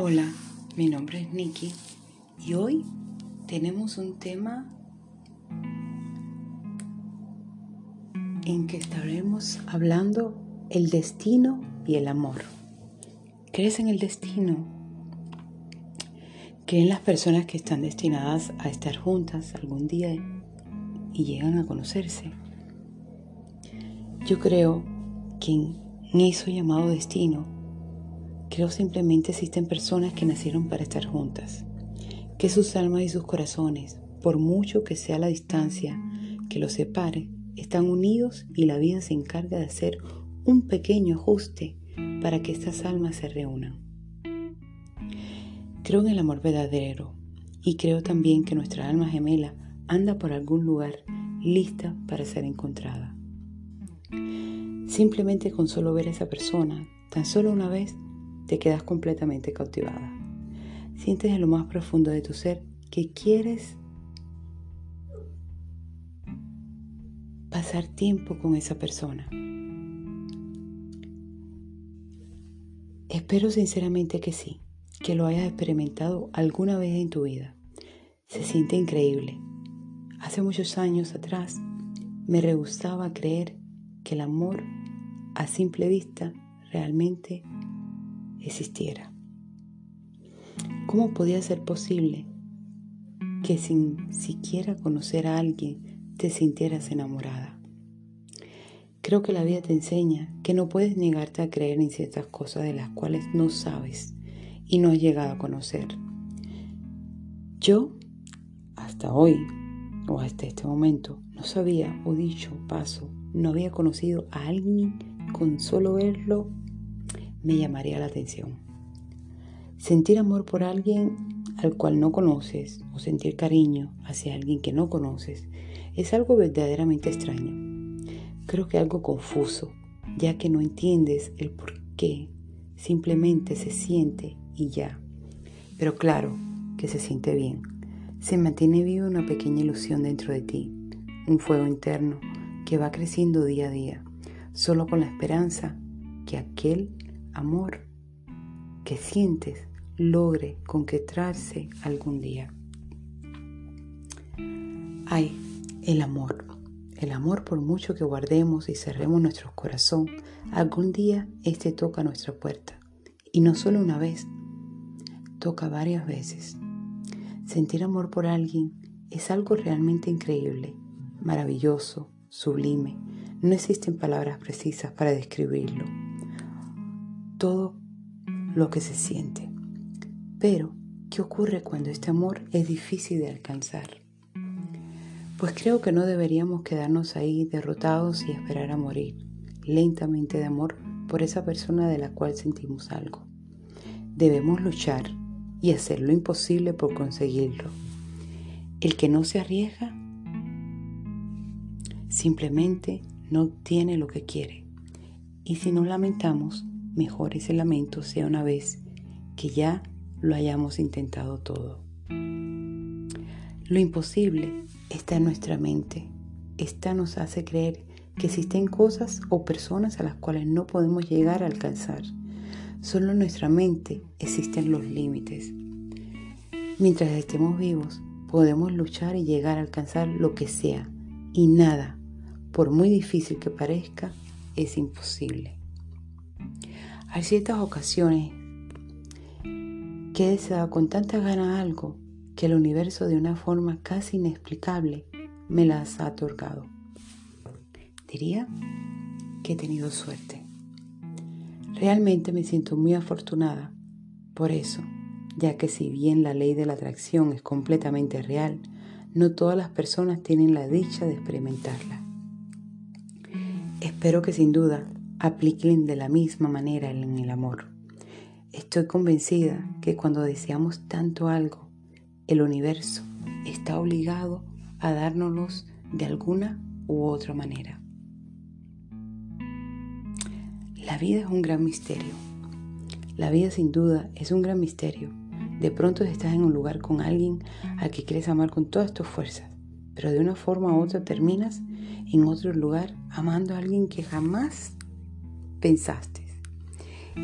Hola, mi nombre es Nikki y hoy tenemos un tema en que estaremos hablando el destino y el amor. ¿Crees en el destino? ¿Creen las personas que están destinadas a estar juntas algún día y llegan a conocerse? Yo creo que en eso llamado destino Creo simplemente existen personas que nacieron para estar juntas, que sus almas y sus corazones, por mucho que sea la distancia que los separe, están unidos y la vida se encarga de hacer un pequeño ajuste para que estas almas se reúnan. Creo en el amor verdadero y creo también que nuestra alma gemela anda por algún lugar lista para ser encontrada. Simplemente con solo ver a esa persona, tan solo una vez, te quedas completamente cautivada. Sientes en lo más profundo de tu ser que quieres pasar tiempo con esa persona. Espero sinceramente que sí, que lo hayas experimentado alguna vez en tu vida. Se siente increíble. Hace muchos años atrás me rehusaba creer que el amor a simple vista realmente existiera. ¿Cómo podía ser posible que sin siquiera conocer a alguien te sintieras enamorada? Creo que la vida te enseña que no puedes negarte a creer en ciertas cosas de las cuales no sabes y no has llegado a conocer. Yo, hasta hoy o hasta este momento, no sabía o dicho paso, no había conocido a alguien con solo verlo me llamaría la atención. Sentir amor por alguien al cual no conoces o sentir cariño hacia alguien que no conoces es algo verdaderamente extraño. Creo que algo confuso, ya que no entiendes el por qué, simplemente se siente y ya. Pero claro que se siente bien. Se mantiene viva una pequeña ilusión dentro de ti, un fuego interno que va creciendo día a día, solo con la esperanza que aquel amor que sientes logre concretarse algún día. Ay, el amor. El amor por mucho que guardemos y cerremos nuestro corazón, algún día este toca nuestra puerta. Y no solo una vez, toca varias veces. Sentir amor por alguien es algo realmente increíble, maravilloso, sublime. No existen palabras precisas para describirlo todo lo que se siente. Pero, ¿qué ocurre cuando este amor es difícil de alcanzar? Pues creo que no deberíamos quedarnos ahí derrotados y esperar a morir lentamente de amor por esa persona de la cual sentimos algo. Debemos luchar y hacer lo imposible por conseguirlo. El que no se arriesga simplemente no obtiene lo que quiere. Y si nos lamentamos, mejor ese lamento sea una vez que ya lo hayamos intentado todo. Lo imposible está en nuestra mente. Esta nos hace creer que existen cosas o personas a las cuales no podemos llegar a alcanzar. Solo en nuestra mente existen los límites. Mientras estemos vivos, podemos luchar y llegar a alcanzar lo que sea. Y nada, por muy difícil que parezca, es imposible. Hay ciertas ocasiones que he deseado con tanta gana algo que el universo de una forma casi inexplicable me las ha otorgado. Diría que he tenido suerte. Realmente me siento muy afortunada por eso, ya que si bien la ley de la atracción es completamente real, no todas las personas tienen la dicha de experimentarla. Espero que sin duda apliquen de la misma manera en el amor. Estoy convencida que cuando deseamos tanto algo, el universo está obligado a dárnoslo de alguna u otra manera. La vida es un gran misterio. La vida sin duda es un gran misterio. De pronto estás en un lugar con alguien al que quieres amar con todas tus fuerzas, pero de una forma u otra terminas en otro lugar amando a alguien que jamás pensaste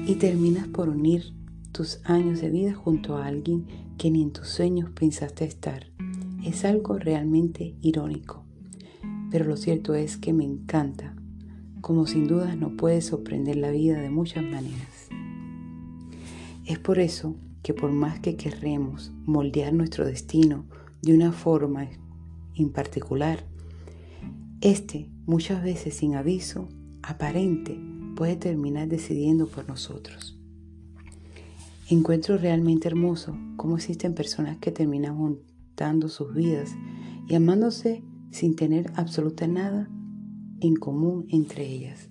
y terminas por unir tus años de vida junto a alguien que ni en tus sueños pensaste estar. Es algo realmente irónico. Pero lo cierto es que me encanta, como sin dudas no puede sorprender la vida de muchas maneras. Es por eso que por más que querremos moldear nuestro destino de una forma en particular, este, muchas veces sin aviso aparente, puede terminar decidiendo por nosotros. Encuentro realmente hermoso cómo existen personas que terminan juntando sus vidas y amándose sin tener absoluta nada en común entre ellas.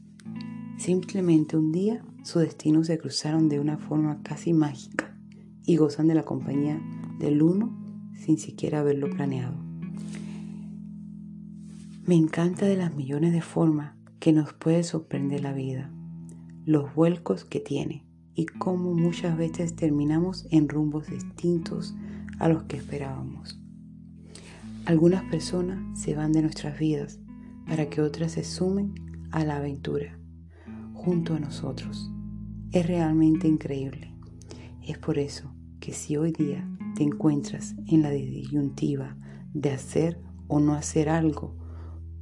Simplemente un día sus destinos se cruzaron de una forma casi mágica y gozan de la compañía del uno sin siquiera haberlo planeado. Me encanta de las millones de formas que nos puede sorprender la vida, los vuelcos que tiene y cómo muchas veces terminamos en rumbos distintos a los que esperábamos. Algunas personas se van de nuestras vidas para que otras se sumen a la aventura junto a nosotros. Es realmente increíble. Es por eso que si hoy día te encuentras en la disyuntiva de hacer o no hacer algo,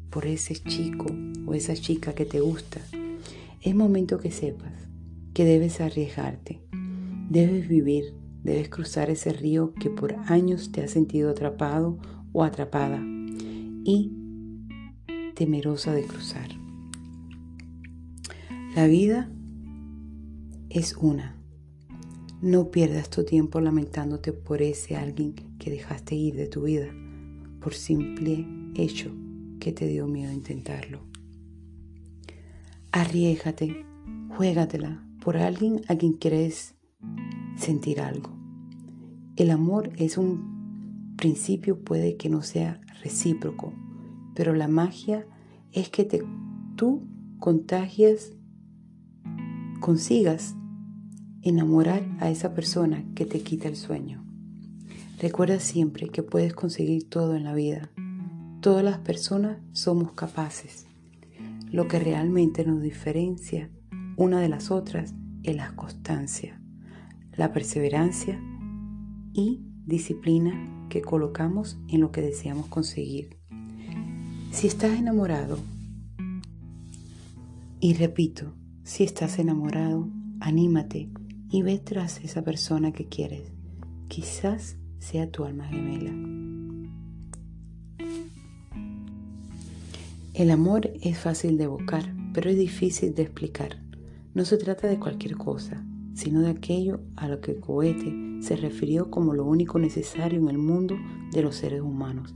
por ese chico o esa chica que te gusta, es momento que sepas que debes arriesgarte, debes vivir, debes cruzar ese río que por años te ha sentido atrapado o atrapada y temerosa de cruzar. La vida es una. No pierdas tu tiempo lamentándote por ese alguien que dejaste ir de tu vida por simple hecho que te dio miedo intentarlo. Arriesgate, juégatela por alguien a quien quieres sentir algo. El amor es un principio, puede que no sea recíproco, pero la magia es que te, tú contagias, consigas enamorar a esa persona que te quita el sueño. Recuerda siempre que puedes conseguir todo en la vida, Todas las personas somos capaces. Lo que realmente nos diferencia una de las otras es la constancia, la perseverancia y disciplina que colocamos en lo que deseamos conseguir. Si estás enamorado, y repito, si estás enamorado, anímate y ve tras esa persona que quieres. Quizás sea tu alma gemela. El amor es fácil de evocar, pero es difícil de explicar. No se trata de cualquier cosa, sino de aquello a lo que Coete se refirió como lo único necesario en el mundo de los seres humanos.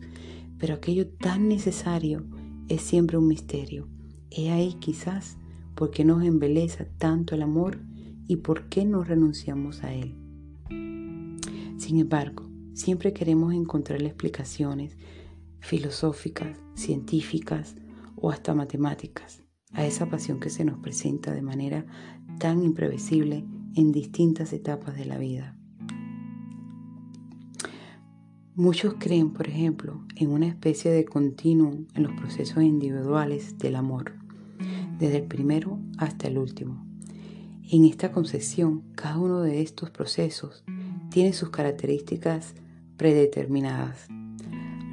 Pero aquello tan necesario es siempre un misterio. He ahí quizás por qué nos embeleza tanto el amor y por qué no renunciamos a él. Sin embargo, siempre queremos encontrarle explicaciones filosóficas, científicas, o hasta matemáticas, a esa pasión que se nos presenta de manera tan imprevisible en distintas etapas de la vida. Muchos creen, por ejemplo, en una especie de continuum en los procesos individuales del amor, desde el primero hasta el último. En esta concepción, cada uno de estos procesos tiene sus características predeterminadas.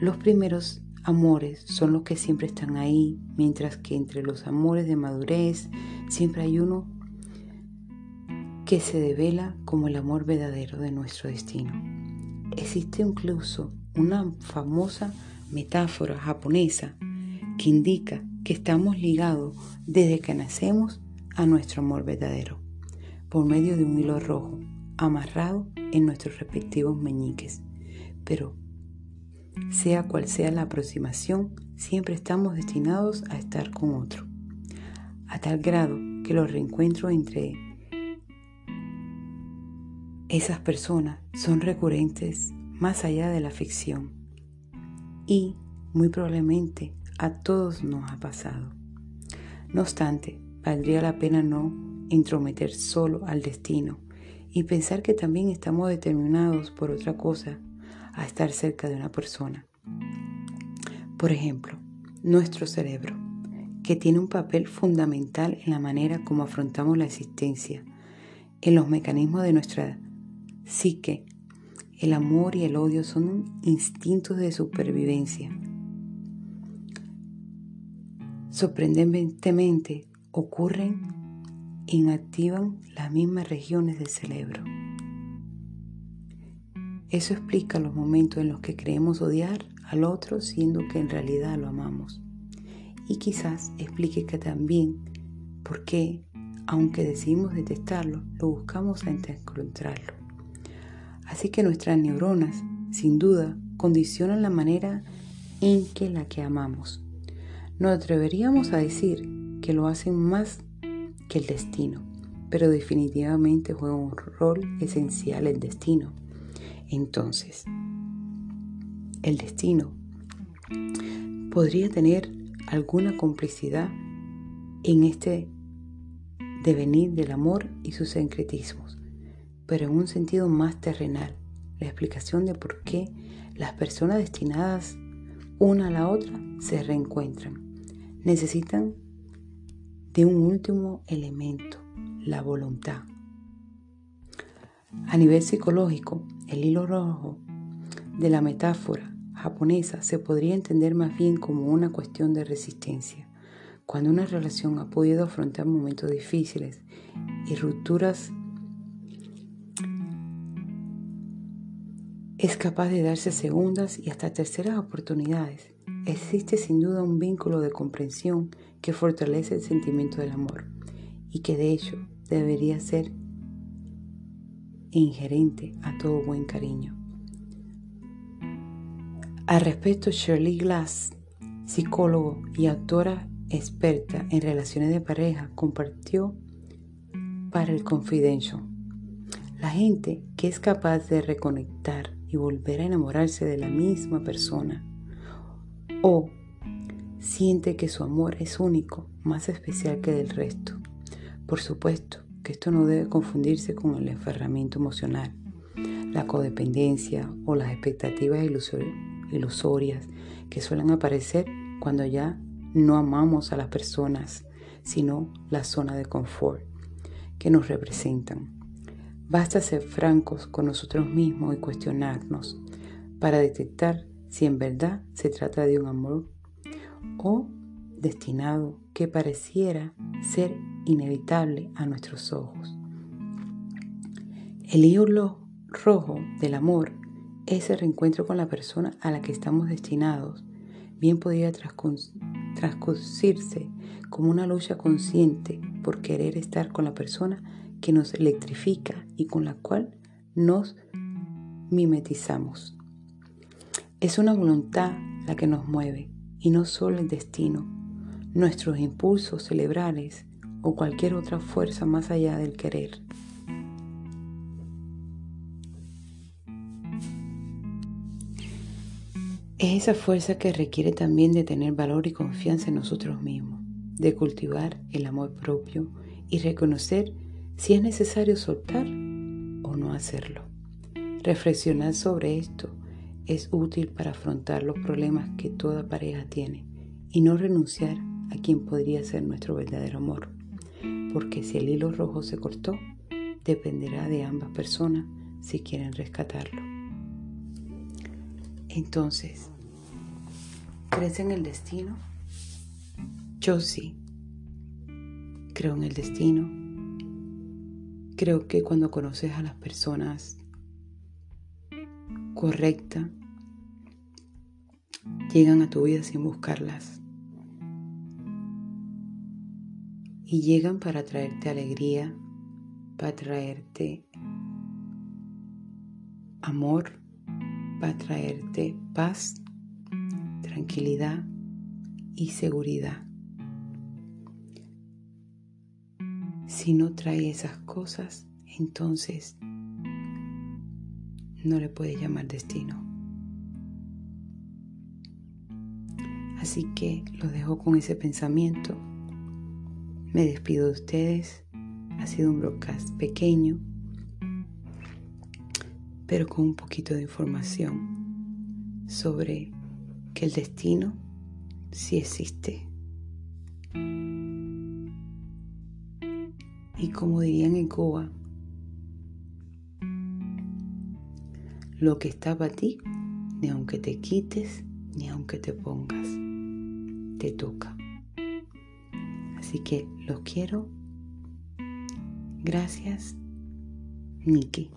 Los primeros amores son los que siempre están ahí, mientras que entre los amores de madurez siempre hay uno que se devela como el amor verdadero de nuestro destino. Existe incluso una famosa metáfora japonesa que indica que estamos ligados desde que nacemos a nuestro amor verdadero, por medio de un hilo rojo amarrado en nuestros respectivos meñiques. Pero sea cual sea la aproximación, siempre estamos destinados a estar con otro, a tal grado que los reencuentros entre esas personas son recurrentes más allá de la ficción y muy probablemente a todos nos ha pasado. No obstante, valdría la pena no entrometer solo al destino y pensar que también estamos determinados por otra cosa a estar cerca de una persona. Por ejemplo, nuestro cerebro, que tiene un papel fundamental en la manera como afrontamos la existencia, en los mecanismos de nuestra psique, el amor y el odio son instintos de supervivencia. Sorprendentemente ocurren inactivan las mismas regiones del cerebro. Eso explica los momentos en los que creemos odiar al otro siendo que en realidad lo amamos. Y quizás explique que también por qué, aunque decidimos detestarlo, lo buscamos hasta encontrarlo. Así que nuestras neuronas, sin duda, condicionan la manera en que la que amamos. No atreveríamos a decir que lo hacen más que el destino, pero definitivamente juega un rol esencial el destino. Entonces, el destino podría tener alguna complicidad en este devenir del amor y sus secretismos, pero en un sentido más terrenal, la explicación de por qué las personas destinadas una a la otra se reencuentran. Necesitan de un último elemento, la voluntad. A nivel psicológico, el hilo rojo de la metáfora japonesa se podría entender más bien como una cuestión de resistencia. Cuando una relación ha podido afrontar momentos difíciles y rupturas, es capaz de darse segundas y hasta terceras oportunidades. Existe sin duda un vínculo de comprensión que fortalece el sentimiento del amor y que de hecho debería ser ingerente a todo buen cariño. Al respecto, Shirley Glass, psicólogo y autora experta en relaciones de pareja, compartió para el Confidential. La gente que es capaz de reconectar y volver a enamorarse de la misma persona o siente que su amor es único, más especial que del resto. Por supuesto, que esto no debe confundirse con el enferramiento emocional, la codependencia o las expectativas ilusorias que suelen aparecer cuando ya no amamos a las personas, sino la zona de confort que nos representan. Basta ser francos con nosotros mismos y cuestionarnos para detectar si en verdad se trata de un amor o destinado que pareciera ser inevitable a nuestros ojos. El hilo rojo del amor es el reencuentro con la persona a la que estamos destinados. Bien podría transcurrirse como una lucha consciente por querer estar con la persona que nos electrifica y con la cual nos mimetizamos. Es una voluntad la que nos mueve y no solo el destino nuestros impulsos cerebrales o cualquier otra fuerza más allá del querer. Es esa fuerza que requiere también de tener valor y confianza en nosotros mismos, de cultivar el amor propio y reconocer si es necesario soltar o no hacerlo. Reflexionar sobre esto es útil para afrontar los problemas que toda pareja tiene y no renunciar a quien podría ser nuestro verdadero amor. Porque si el hilo rojo se cortó, dependerá de ambas personas si quieren rescatarlo. Entonces, ¿crees en el destino? Yo sí. Creo en el destino. Creo que cuando conoces a las personas correctas, llegan a tu vida sin buscarlas. Y llegan para traerte alegría, para traerte amor, para traerte paz, tranquilidad y seguridad. Si no trae esas cosas, entonces no le puedes llamar destino. Así que lo dejo con ese pensamiento me despido de ustedes. Ha sido un broadcast pequeño, pero con un poquito de información sobre que el destino sí existe. Y como dirían en Cuba, lo que está para ti, ni aunque te quites, ni aunque te pongas. Te toca. Así que los quiero. Gracias, Nikki.